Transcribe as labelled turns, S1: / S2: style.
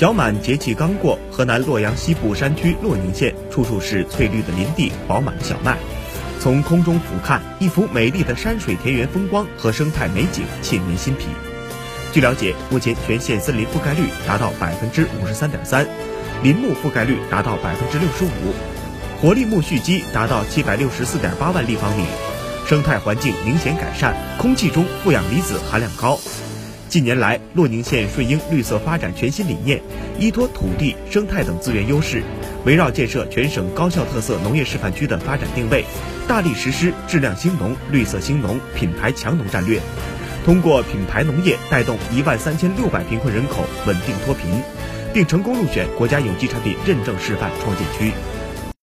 S1: 小满节气刚过，河南洛阳西部山区洛宁县处处是翠绿的林地、饱满的小麦。从空中俯瞰，一幅美丽的山水田园风光和生态美景沁人心脾。据了解，目前全县森林覆盖率达到百分之五十三点三，林木覆盖率达到百分之六十五，活力木蓄积达到七百六十四点八万立方米，生态环境明显改善，空气中负氧离子含量高。近年来，洛宁县顺应绿色发展全新理念，依托土地、生态等资源优势，围绕建设全省高校特色农业示范区的发展定位，大力实施质量兴农、绿色兴农、品牌强农战略，通过品牌农业带动一万三千六百贫困人口稳定脱贫，并成功入选国家有机产品认证示范创建区。